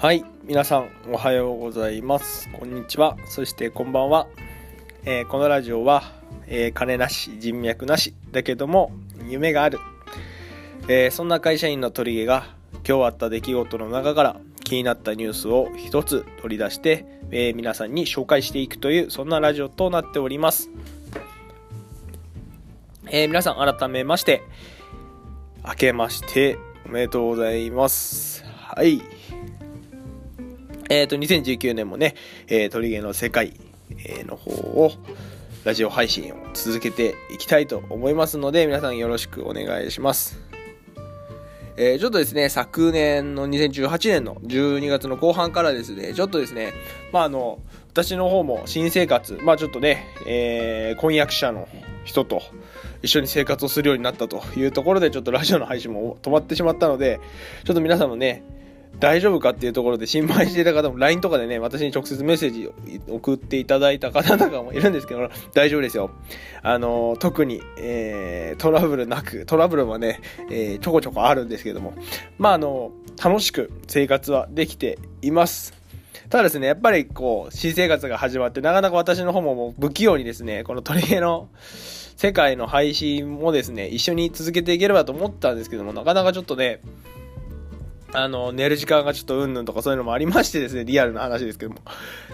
はい皆さんおはようございます。こんにちは。そしてこんばんは、えー、このラジオは、えー、金なし人脈なしだけども夢がある、えー、そんな会社員の鳥毛が今日あった出来事の中から気になったニュースを一つ取り出して、え皆さんに紹介していくというそんなラジオとなっております、え皆さん改めまして明けましておめでとうございます。はい。えっ、ー、と、2019年もね、えー、鳥毛の世界、の方を、ラジオ配信を続けていきたいと思いますので、皆さんよろしくお願いします。えー、ちょっとですね、昨年の2018年の12月の後半からですね、ちょっとですね、まあ、あの、私の方も新生活、まあちょっとね、えー、婚約者の人と一緒に生活をするようになったというところで、ちょっとラジオの配信も止まってしまったので、ちょっと皆さんもね、大丈夫かっていうところで心配していた方も LINE とかでね、私に直接メッセージを送っていただいた方とかもいるんですけど、大丈夫ですよ。あの、特に、えー、トラブルなく、トラブルはね、えー、ちょこちょこあるんですけども、まあ、あの、楽しく生活はできています。ただですね、やっぱりこう、新生活が始まって、なかなか私の方ももう不器用にですね、この鳥毛の世界の配信もですね、一緒に続けていければと思ったんですけども、なかなかちょっとね、あの、寝る時間がちょっとうんぬんとかそういうのもありましてですね、リアルな話ですけども、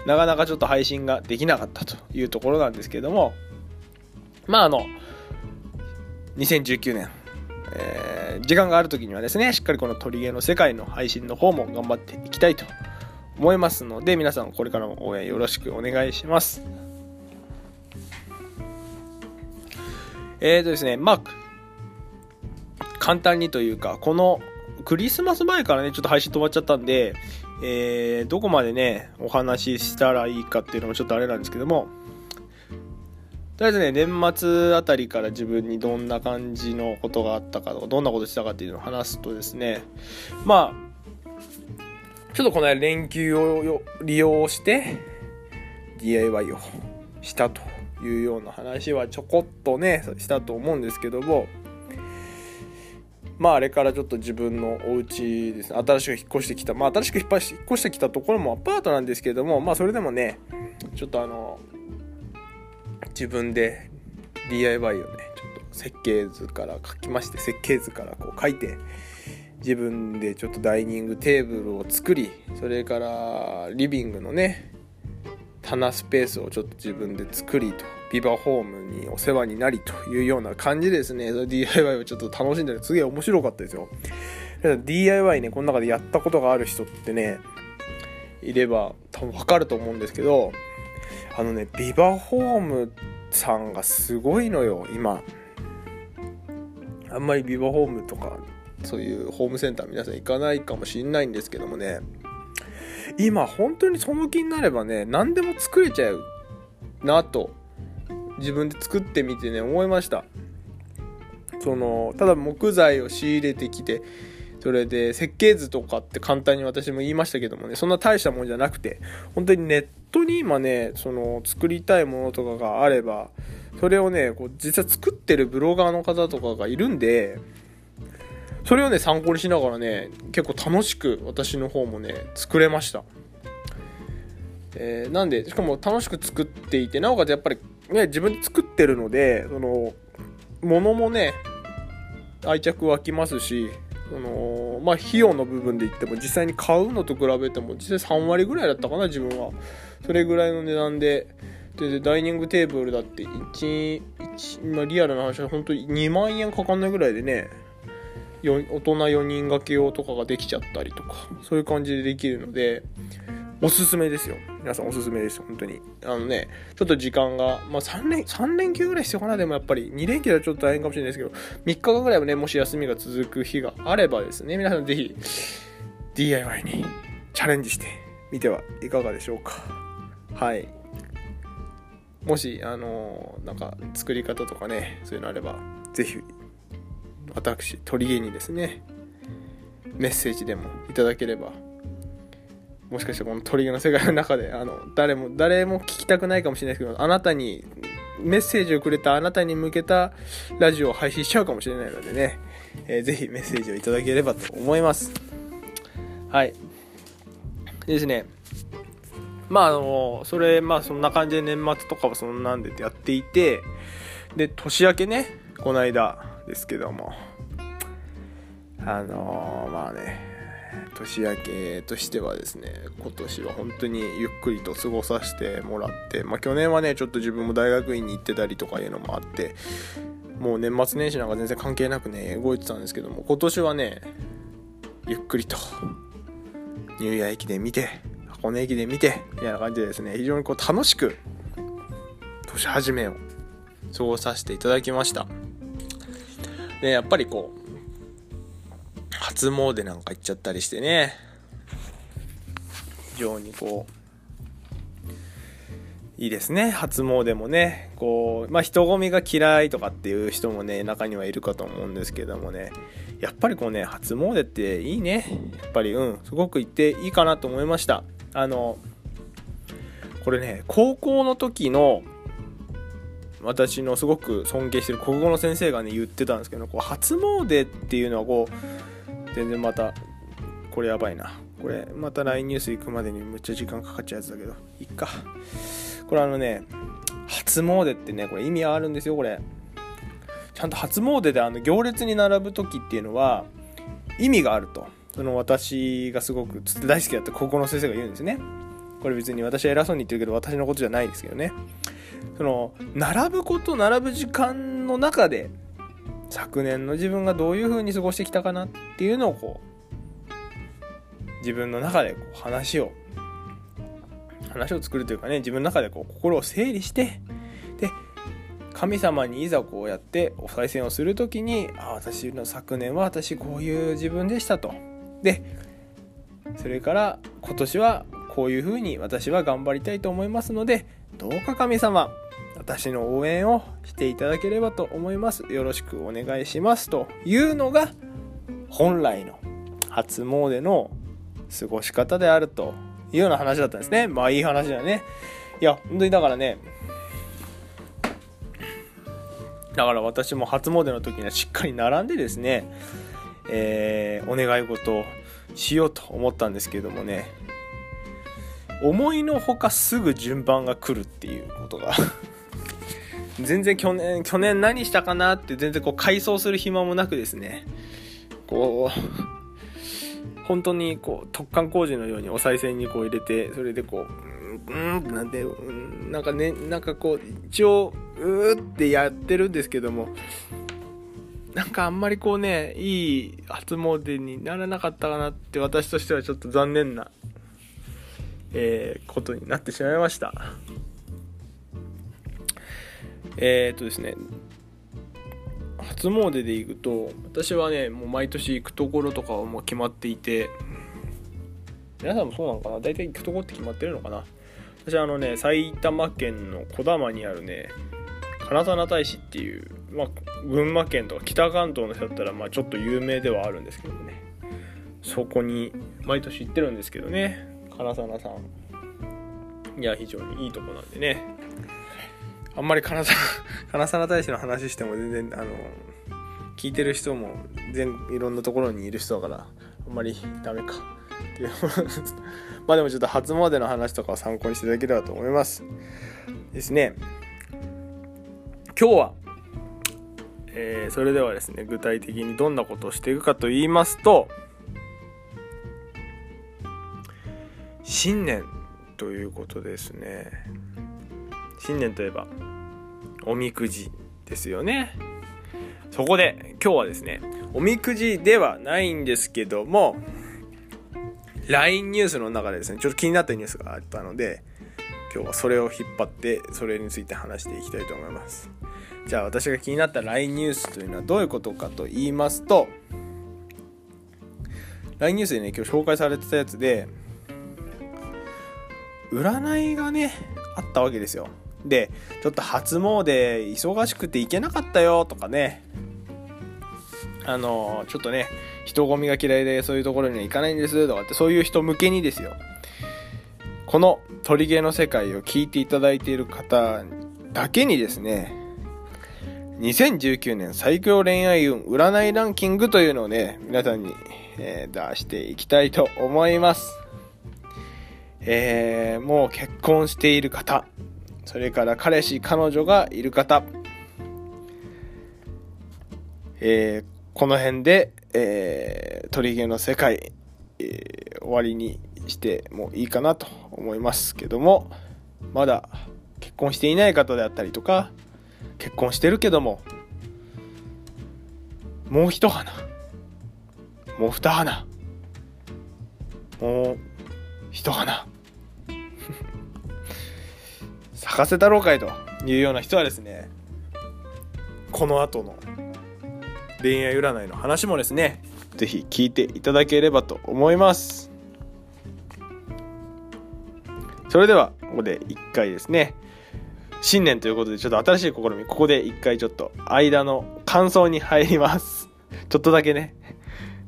なかなかちょっと配信ができなかったというところなんですけども、まああの、2019年、えー、時間がある時にはですね、しっかりこの鳥毛の世界の配信の方も頑張っていきたいと思いますので、皆さんこれからも応援よろしくお願いします。えーとですね、まあ、簡単にというか、このクリスマス前からね、ちょっと配信止まっちゃったんで、えー、どこまでね、お話ししたらいいかっていうのもちょっとあれなんですけども、とりあえずね、年末あたりから自分にどんな感じのことがあったかとか、どんなことしたかっていうのを話すとですね、まあ、ちょっとこの間連休を利用して、DIY をしたというような話はちょこっとね、したと思うんですけども、まああれからちょっと自分のお家ですね、新しく引っ越してきた、まあ新しく引っ越してきたところもアパートなんですけれども、まあそれでもね、ちょっとあの、自分で DIY をね、ちょっと設計図から書きまして、設計図からこう書いて、自分でちょっとダイニングテーブルを作り、それからリビングのね、棚スペースをちょっと自分で作りと。ビバホームにお世話になりというような感じですね。DIY をちょっと楽しんでる。すげえ面白かったですよ。DIY ね、この中でやったことがある人ってね、いれば多分わかると思うんですけど、あのね、ビバホームさんがすごいのよ、今。あんまりビバホームとか、そういうホームセンター皆さん行かないかもしんないんですけどもね、今本当にその気になればね、何でも作れちゃうなと自分で作ってみてね思いました。そのただ木材を仕入れてきてそれで設計図とかって簡単に私も言いましたけどもねそんな大したもんじゃなくて本当にネットに今ねその作りたいものとかがあればそれをねこう実際作ってるブロガーの方とかがいるんでそれをね参考にしながらね結構楽しく私の方もね作れました。えー、なんでしかも楽しく作っていてなおかつやっぱりね、自分で作ってるので、その、物もね、愛着湧きますし、その、まあ、費用の部分で言っても、実際に買うのと比べても、実際3割ぐらいだったかな、自分は。それぐらいの値段で、で、ダイニングテーブルだって、1、1まあ、リアルな話は本当に2万円かかんないぐらいでね、大人4人掛け用とかができちゃったりとか、そういう感じでできるので、おすすめですよ。皆さんおすすめです。本当に。あのね、ちょっと時間が、まあ3連、3連休ぐらい必要かな。でもやっぱり2連休はちょっと大変かもしれないですけど、3日間ぐらいはね、もし休みが続く日があればですね、皆さんぜひ DIY にチャレンジしてみてはいかがでしょうか。はい。もし、あのなんか作り方とかね、そういうのあれば、ぜひ、私、鳥毛にですね、メッセージでもいただければもしかしてこの鳥の世界の中で、あの、誰も、誰も聞きたくないかもしれないですけど、あなたに、メッセージをくれたあなたに向けたラジオを配信しちゃうかもしれないのでね、えー、ぜひメッセージをいただければと思います。はい。ですね。まああのそれまあそんな感じで年末とかはそんなんでやっていてで年明けねこの間ですけども。あのまあね年明けとしてはですね今年は本当にゆっくりと過ごさせてもらってまあ去年はねちょっと自分も大学院に行ってたりとかいうのもあってもう年末年始なんか全然関係なくね動いてたんですけども今年はねゆっくりとニューイヤー駅で見て箱根駅で見てみたいな感じでですね非常にこう楽しく年始めを過ごさせていただきました。でやっぱりこう初詣なんか行っちゃったりしてね。非常にこういいですね。初詣もね。こうまあ人混みが嫌いとかっていう人もね中にはいるかと思うんですけどもね。やっぱりこうね初詣っていいね。やっぱりうんすごく行っていいかなと思いました。あのこれね高校の時の私のすごく尊敬してる国語の先生がね言ってたんですけどこう初詣っていうのはこう全然またこれやばいな。これまた LINE ニュース行くまでにめっちゃ時間かかっちゃうやつだけど。いっか。これあのね初詣ってねこれ意味あるんですよこれ。ちゃんと初詣であの行列に並ぶ時っていうのは意味があると。その私がすごく大好きだった高校の先生が言うんですね。これ別に私は偉そうに言ってるけど私のことじゃないですけどね。その並ぶこと並ぶ時間の中で昨年の自分がどういう風に過ごしてきたかなっていうのをこう自分の中でこう話を話を作るというかね自分の中でこう心を整理してで神様にいざこうやってお賽銭をする時にあ私の昨年は私こういう自分でしたと。でそれから今年はこういうふうに私は頑張りたいと思いますのでどうか神様私の応援をしていただければと思います。よろしくお願いしますというのが本来の初詣の過ごし方であるというような話だったんですね。まあいい話だね。いや本当にだからねだから私も初詣の時にはしっかり並んでですね、えー、お願い事をしようと思ったんですけどもね思いのほかすぐ順番が来るっていうことが全然去年去年何したかなって全然こう回想する暇もなくですね。こう本当にこう突貫工事のようにお賽銭にこう入れてそれでこううんなんてうんなんかねなんかこう一応うーってやってるんですけどもなんかあんまりこうねいい初詣にならなかったかなって私としてはちょっと残念な、えー、ことになってしまいました。えー、っとですね初詣で行くと私はねもう毎年行くところとかはもう決まっていて皆さんもそうなのかな？大体行くとこって決まってるのかな？私はあのね埼玉県の小玉にあるね金沢大使っていう、まあ、群馬県とか北関東の人だったら、まあ、ちょっと有名ではあるんですけどね。そこに毎年行ってるんですけどね。金沢さん。いや非常にいいとこなんでね。あんまり金沢 金沢大使の話しても全然あの聞いてる人も全いろんなところにいる人だからあんまりダメか。っていうまあでもちょっと初詣の話とかを参考にしていただければと思います。ですね。今日は、えー、それではですね具体的にどんなことをしていくかと言いますと新年ということですね。新年といえばおみくじですよね。そこで今日はですねおみくじではないんですけども LINE ニュースの中でですねちょっと気になったニュースがあったので今日はそれを引っ張ってそれについて話していきたいと思います。じゃあ私が気になった LINE ニュースというのはどういうことかと言いますと LINE ニュースでね今日紹介されてたやつで占いがねあったわけですよ。でちょっと初詣忙しくて行けなかったよとかね。あのちょっとね人混みが嫌いでそういうところには行かないんですとかってそういう人向けにですよ。この鳥毛の世界を聞いていただいている方だけにですね2019年最強恋愛運占いランキングというのをね皆さんに、え、出していきたいと思います。えー、もう結婚している方、それから彼氏、彼女がいる方、えー、この辺で、えー、取り毛の世界、えー、終わりにしてもいいかなと思いますけども、まだ結婚していない方であったりとか、結婚してるけども、もう一花、もう二花、もう一花、咲かせたろうかいというような人はですね、この後の恋愛占いの話もですね、ぜひ聞いていただければと思います。それでは、ここで一回ですね、新年ということで、ちょっと新しい試み、ここで一回ちょっと間の感想に入ります。ちょっとだけね、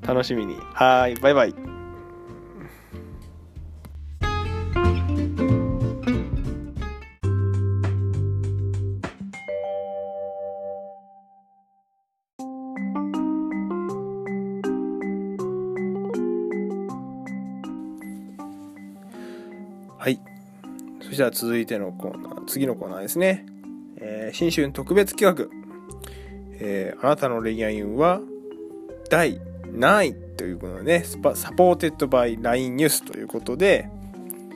楽しみに。はい、バイバイ。じゃあ続いてのコーナー、次のコーナーですね。えー、新春特別企画。えー、あなたの恋愛運は第何位ということでね、 supported by LINE ニュースということで、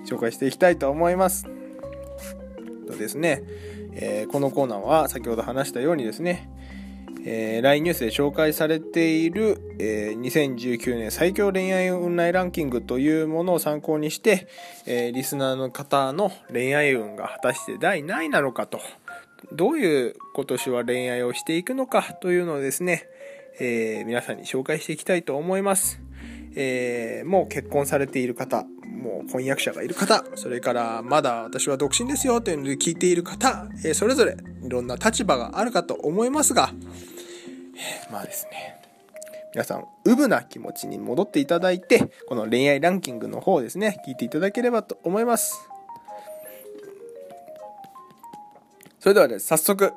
紹介していきたいと思います。とですね、えー、このコーナーは先ほど話したようにですね、えー、LINE ニュースで紹介されている、えー、2019年最強恋愛運内ランキングというものを参考にして、えー、リスナーの方の恋愛運が果たして第何位なのかと、どういう今年は恋愛をしていくのかというのをですね、えー、皆さんに紹介していきたいと思います。えー、もう結婚されている方、もう婚約者がいる方、それからまだ私は独身ですよというので聞いている方、えー、それぞれいろんな立場があるかと思いますが、まあですね、皆さん、うぶな気持ちに戻っていただいて、この恋愛ランキングの方ですね、聞いていただければと思います。それではです、早速、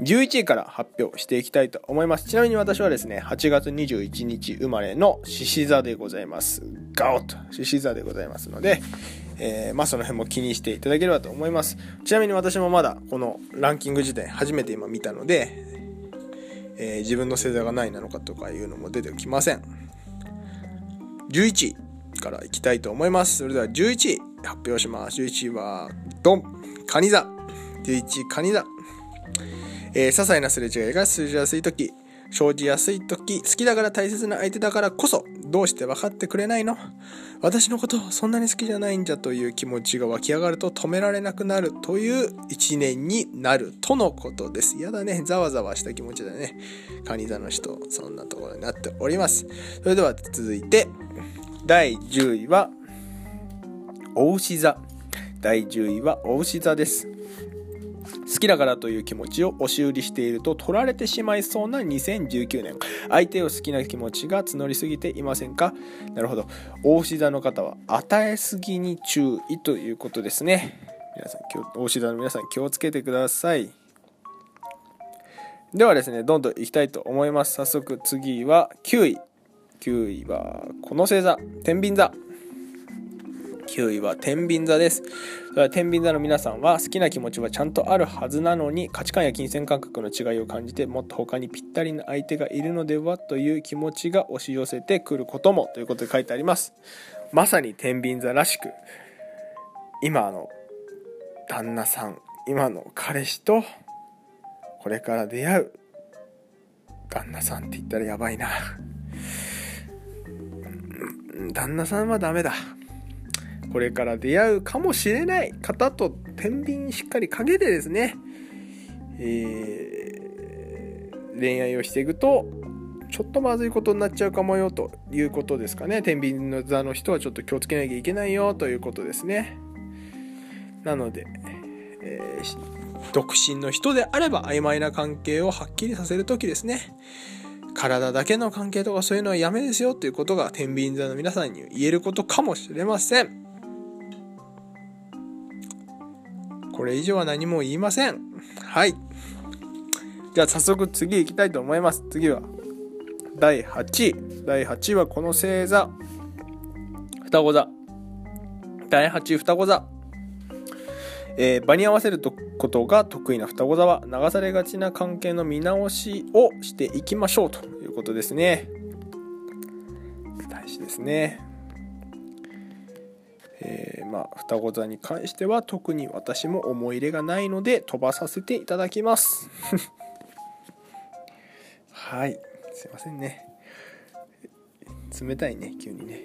11位から発表していきたいと思います。ちなみに私はですね、8月21日生まれの獅子座でございます。ガオッと獅子座でございますので、えー、まあその辺も気にしていただければと思います。ちなみに私もまだこのランキング自体初めて今見たので、えー、自分の星座が何位なのかとかいうのも出てきません。11位からいきたいと思います。それでは11位発表します。11位は、ドンカニ座 !11 位カニ座えー、些細なすれ違いが通じやすい時生じやすい時好きだから大切な相手だからこそどうして分かってくれないの？私のことそんなに好きじゃないんじゃという気持ちが湧き上がると止められなくなるという一年になるとのことです。やだね。ざわざわした気持ちだね。カニ座の人、そんなところになっております。それでは続いて、第10位は、お牛座。第10位はお牛座です。好きだからという気持ちを押し売りしていると取られてしまいそうな2019年。相手を好きな気持ちが募りすぎていませんか？なるほど。大志座の方は与えすぎに注意ということですね。皆さん大志座の皆さん気をつけてください。ではですねどんどんいきたいと思います。早速次は9位。9位はこの星座。天秤座。9位は天秤座です。それは天秤座の皆さんは好きな気持ちはちゃんとあるはずなのに価値観や金銭感覚の違いを感じてもっと他にぴったりな相手がいるのではという気持ちが押し寄せてくることもということで書いてあります。まさに天秤座らしく今の旦那さん今の彼氏とこれから出会う旦那さんって言ったらやばいな旦那さんはダメだこれから出会うかもしれない方と天秤にしっかりかけてですね、えー、恋愛をしていくとちょっとまずいことになっちゃうかもよということですかね。天秤の座の人はちょっと気をつけなきゃいけないよということですね。なので、えー、独身の人であれば曖昧な関係をはっきりさせる時ですね。体だけの関係とかそういうのはやめですよということが天秤座の皆さんに言えることかもしれません。これ以上は何も言いません。はい。じゃあ早速次行きたいと思います。次は第8位。第8位はこの星座。双子座。第8双子座。えー、場に合わせることが得意な双子座は流されがちな関係の見直しをしていきましょうということですね。大事ですね。えー、まあ双子座に関しては特に私も思い入れがないので飛ばさせていただきます。はい。すいませんね。冷たいね急にね。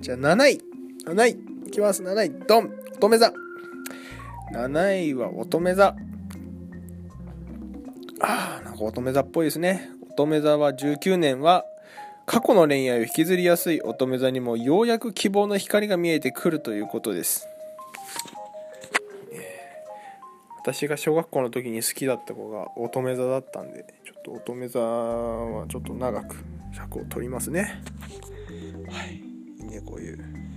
じゃあ7位。7位。いきます。7位。ドン。乙女座。7位は乙女座。ああなんか乙女座っぽいですね。乙女座は19年は過去の恋愛を引きずりやすい乙女座にもようやく希望の光が見えてくるということです。私が小学校の時に好きだった子が乙女座だったんでちょっと乙女座はちょっと長く尺を取りますね。はい。ねこういう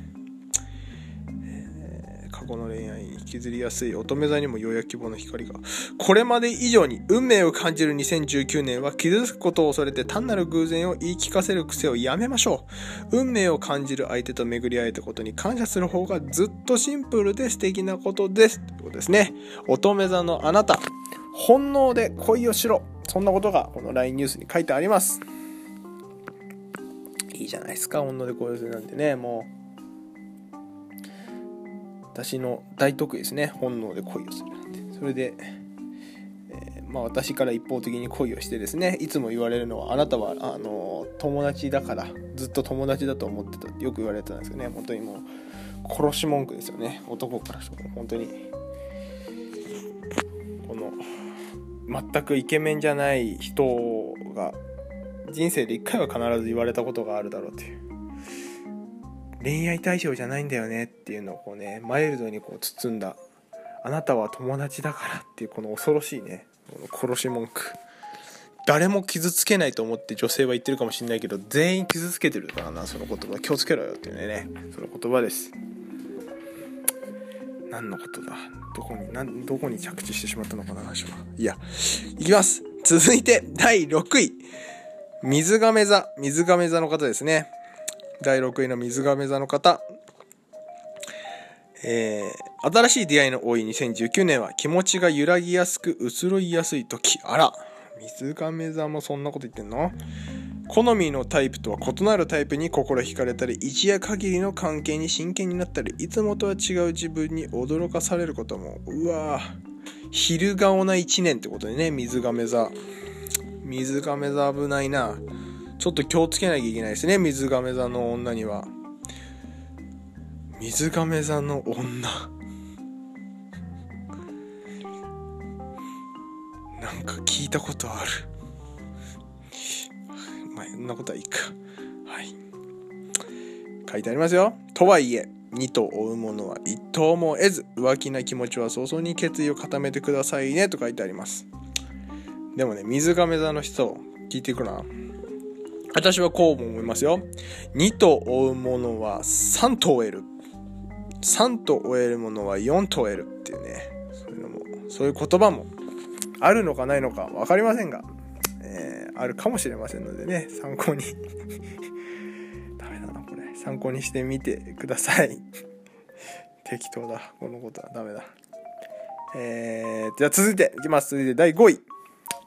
過去の恋愛に引きずりやすい乙女座にもようやく希望の光が。これまで以上に運命を感じる2019年は傷つくことを恐れて単なる偶然を言い聞かせる癖をやめましょう。運命を感じる相手と巡り合えたことに感謝する方がずっとシンプルで素敵なことです。ということですね。乙女座のあなた、本能で恋をしろ。そんなことがこの LINE ニュースに書いてあります。いいじゃないですか、本能で恋をするなんてね、もう。私の大得意ですね。本能で恋をするなんて。それで、えー、まあ、私から一方的に恋をしてですねいつも言われるのはあなたはあの友達だからずっと友達だと思ってたってよく言われてたんですけどね。本当にもう殺し文句ですよね。男からしても。本当にこの全くイケメンじゃない人が人生で一回は必ず言われたことがあるだろうという。恋愛対象じゃないんだよねっていうのをこうねマイルドにこう包んだあなたは友達だからっていうこの恐ろしいねこの殺し文句。誰も傷つけないと思って女性は言ってるかもしれないけど全員傷つけてるからなその言葉。気をつけろよっていうねその言葉です。何のことだ？どこに何どこに着地してしまったのかな話は。いやいきます。続いて第6位。水亀座。水亀座の方ですね。第6位の水亀座の方。えー、新しい出会いの多い2019年は気持ちが揺らぎやすく移ろいやすい時。あら、水亀座もそんなこと言ってんの？好みのタイプとは異なるタイプに心惹かれたり、一夜限りの関係に真剣になったり、いつもとは違う自分に驚かされることも。うわ、昼顔な一年ってことでね、水亀座。水亀座危ないな。ちょっと気をつけなきゃいけないですね。水亀座の女には。水亀座の女。なんか聞いたことある。まあそんなことはいいか。はい。書いてありますよ。とはいえ二と追う者は一頭も得ず浮気な気持ちは早々に決意を固めてくださいねと書いてあります。でもね水亀座の人聞いてくな。私はこうも思いますよ。2と追うものは3と追える。3と追えるものは4と追えるっていうね、そういうのも、そういう言葉もあるのかないのか分かりませんが、えー、あるかもしれませんのでね、参考に ダメだな、これ。参考にしてみてください。適当だ。このことはダメだ。えー、じゃあ続いていきます。続いて第5位。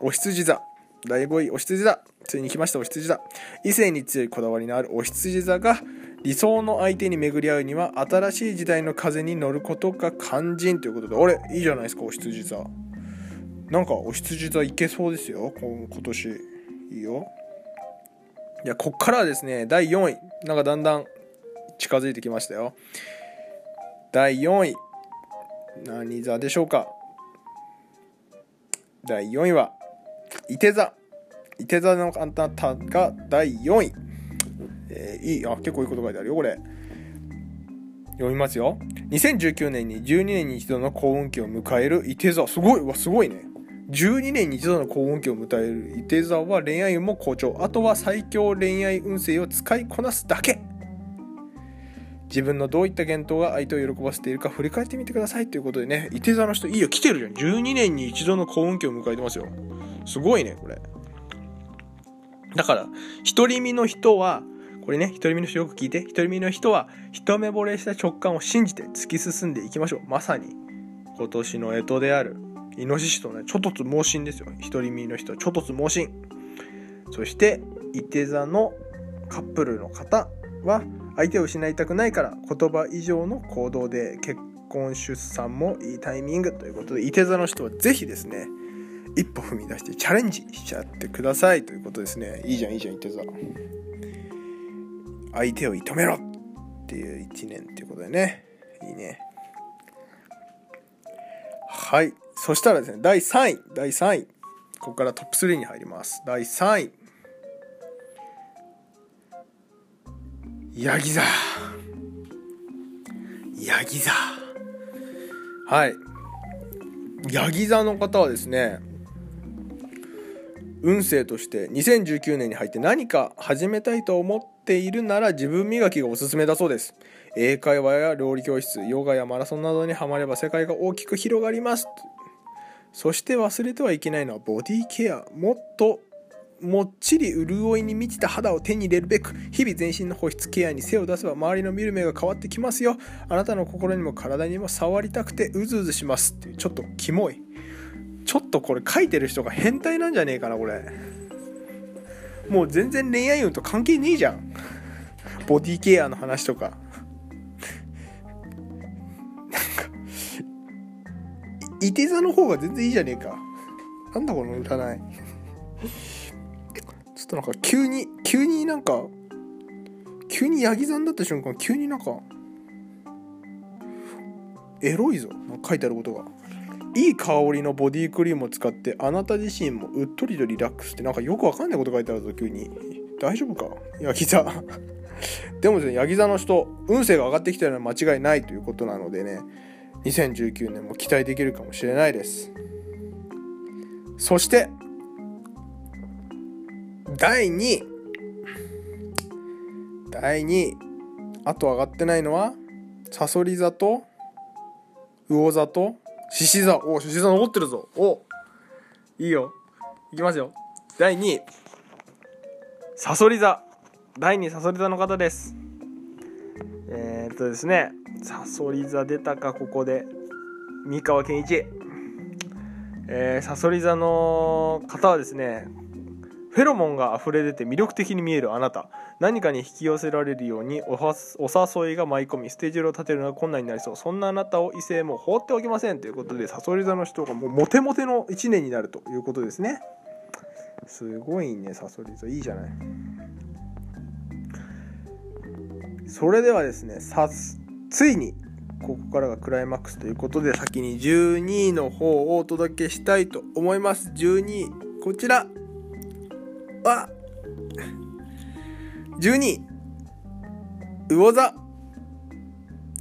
お羊座。第5位、お羊座。ついに来ました、お羊座。異性に強いこだわりのあるお羊座が、理想の相手に巡り合うには、新しい時代の風に乗ることが肝心ということで、あれ、いいじゃないですか、お羊座。なんか、お羊座いけそうですよ、今年。いいよ。いや、こっからはですね、第4位。なんかだんだん近づいてきましたよ。第4位。何座でしょうか第4位は、伊手座。伊手座の方が第4位。えー、いい、あ、結構いいこと書いてあるよ、これ。読みますよ。2019年に12年に一度の幸運期を迎える伊手座。すごい、わ、すごいね。12年に一度の幸運期を迎える伊手座は恋愛運も好調。あとは最強恋愛運勢を使いこなすだけ。自分のどういった言動が相手を喜ばせているか振り返ってみてくださいということでね、伊手座の人、いいよ、来てるじゃん。12年に一度の幸運期を迎えてますよ。すごいね、これ。だから、独り身の人は、これね、一人身の人よく聞いて、一人身の人は一目惚れした直感を信じて突き進んでいきましょう。まさに今年の干支であるイノシシとね、ちょっとつ猛進ですよ。一人身の人はちょっとつ猛進。そして、いて座のカップルの方は相手を失いたくないから言葉以上の行動で結婚出産もいいタイミングということでいて座の人は是非ですね一歩踏み出してチャレンジしちゃってくださいということですね。いいじゃんいいじゃんいて座。相手を射止めろっていう1年っていうことでね。いいね。はい。そしたらですね第3位。第3位。ここからトップ3に入ります。第3位。ヤギ座。ヤギ座。はい。ヤギ座の方はですね運勢として2019年に入って何か始めたいと思っているなら自分磨きがおすすめだそうです。英会話や料理教室ヨガやマラソンなどにはまれば世界が大きく広がります。そして忘れてはいけないのはボディケア。もっともっちり潤いに満ちた肌を手に入れるべく日々全身の保湿ケアに背を出せば周りの見る目が変わってきますよ。あなたの心にも体にも触りたくてうずうずします。っていうちょっとキモい。ちょっとこれ書いてる人が変態なんじゃねえかなこれ。もう全然恋愛運と関係ねえじゃん。ボディケアの話とか。なんかいて座の方が全然いいじゃねえか。なんだこの占い。ょっとなんか急に急になんか急にヤギ座になった瞬間急になんかエロいぞ。書いてあることが。いい香りのボディクリームを使ってあなた自身もうっとりとリラックスってなんかよくわかんないこと書いてあるぞ急に。大丈夫か？ヤギ座。でもですねヤギ座の人運勢が上がってきたのは間違いないということなのでね2019年も期待できるかもしれないです。そして第2位第2位あと上がってないのはサソリ座と魚座と獅子座。おお獅子座残ってるぞ。おいいよ。いきますよ。第2位サソリ座。第2位サソリ座の方です。えー、っとですね。サソリ座出たかここで。三河健一。えー、サソリ座の方はですねフェロモンが溢れ出て魅力的に見えるあなた。何かに引き寄せられるようにお誘いが舞い込みステージを立てるのが困難になりそう。そんなあなたを異性も放っておきませんということでサソリ座の人がもうモテモテの1年になるということですね。すごいねサソリ座。いいじゃない。それではですねさついにここからがクライマックスということで先に12位の方をお届けしたいと思います。12位こちら。は、12、魚座。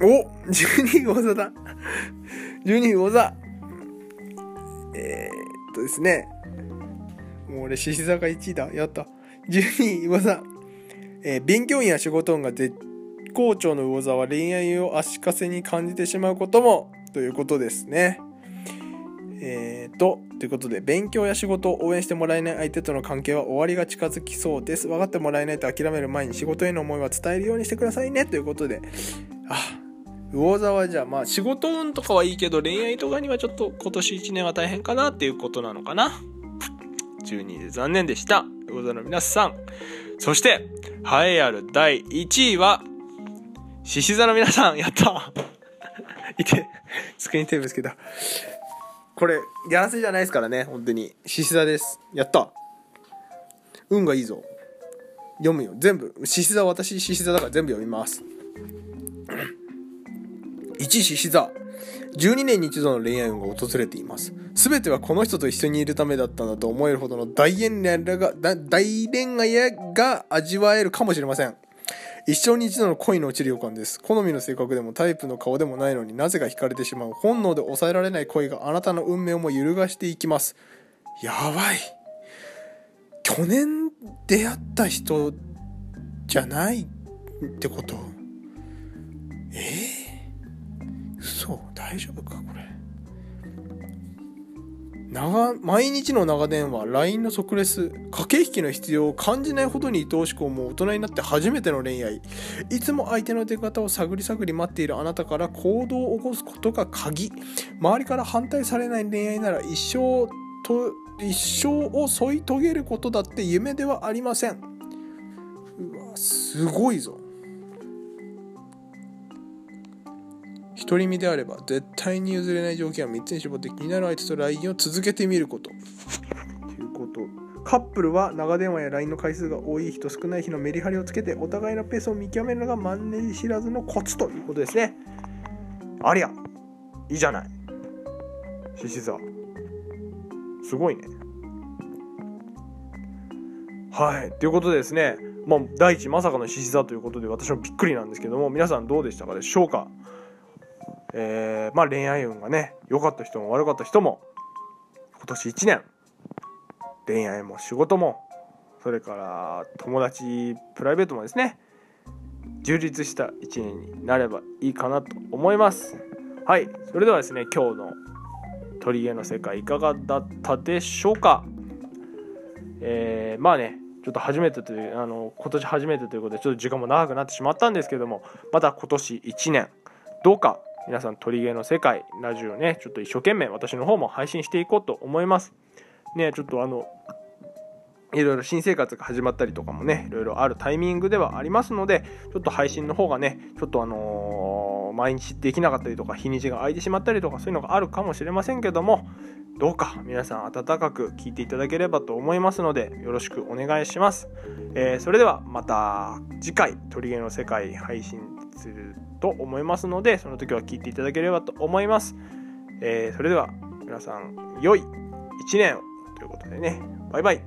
お !12 魚座だ。12魚座。えー、っとですね。もう俺、獅子座が1位だ。やった。12魚座。えー、勉強員や仕事運が絶好調の魚座は恋愛を足かせに感じてしまうことも、ということですね。えーと、ということで、勉強や仕事を応援してもらえない相手との関係は終わりが近づきそうです。分かってもらえないと諦める前に仕事への思いは伝えるようにしてくださいね。ということで、あ、魚座はじゃあまあ仕事運とかはいいけど恋愛とかにはちょっと今年1年は大変かなっていうことなのかな。12で残念でした。魚座の皆さん。そして、栄えある第1位は、獅子座の皆さん、やった いて、スクリーンテープですけど。これ、やらせじゃないですからね、本当に。獅子座です。やった運がいいぞ。読むよ。全部。獅子座、私獅子座だから全部読みます。1獅子座。12年に一度の恋愛運が訪れています。すべてはこの人と一緒にいるためだったんだと思えるほどの大恋愛が、大恋愛が味わえるかもしれません。一生に一度の恋の落ちる予感です。好みの性格でもタイプの顔でもないのになぜか惹かれてしまう本能で抑えられない恋があなたの運命をも揺るがしていきます。やばい。去年出会った人じゃないってこと？ええー、嘘大丈夫かこれ。長毎日の長電話 LINE の即レス駆け引きの必要を感じないほどに愛おしく思う大人になって初めての恋愛。いつも相手の出方を探り探り待っているあなたから行動を起こすことが鍵。周りから反対されない恋愛なら一生と一生を添い遂げることだって夢ではありません。うわすごいぞ。独り身であれば絶対に譲れない条件は3つに絞って気になる相手と LINE を続けてみること。ということカップルは長電話や LINE の回数が多い日と少ない日のメリハリをつけてお互いのペースを見極めるのがマンネリ知らずのコツということですね。ありゃいいじゃない。獅子座すごいね。はい。ということでですね。まあ第一まさかの獅子座ということで私もびっくりなんですけども皆さんどうでしたかでしょうか？えー、まあ恋愛運がね良かった人も悪かった人も今年1年恋愛も仕事もそれから友達プライベートもですね充実した1年になればいいかなと思います。はいそれではですね今日の鳥毛の世界いかがだったでしょうか。えー、まあねちょっと初めてというあの今年初めてということでちょっと時間も長くなってしまったんですけどもまた今年1年どうか皆さん鳥毛の世界ラジオねちょっと一生懸命私の方も配信していこうと思います。ねちょっとあのいろいろ新生活が始まったりとかもねいろいろあるタイミングではありますのでちょっと配信の方がねちょっとあのー、毎日できなかったりとか日にちが空いてしまったりとかそういうのがあるかもしれませんけどもどうか皆さん温かく聞いていただければと思いますのでよろしくお願いします、えー、それではまた次回鳥毛の世界配信すると思いますのでその時は聞いていただければと思います、えー、それでは皆さん良い1年ということでね。バイバイ。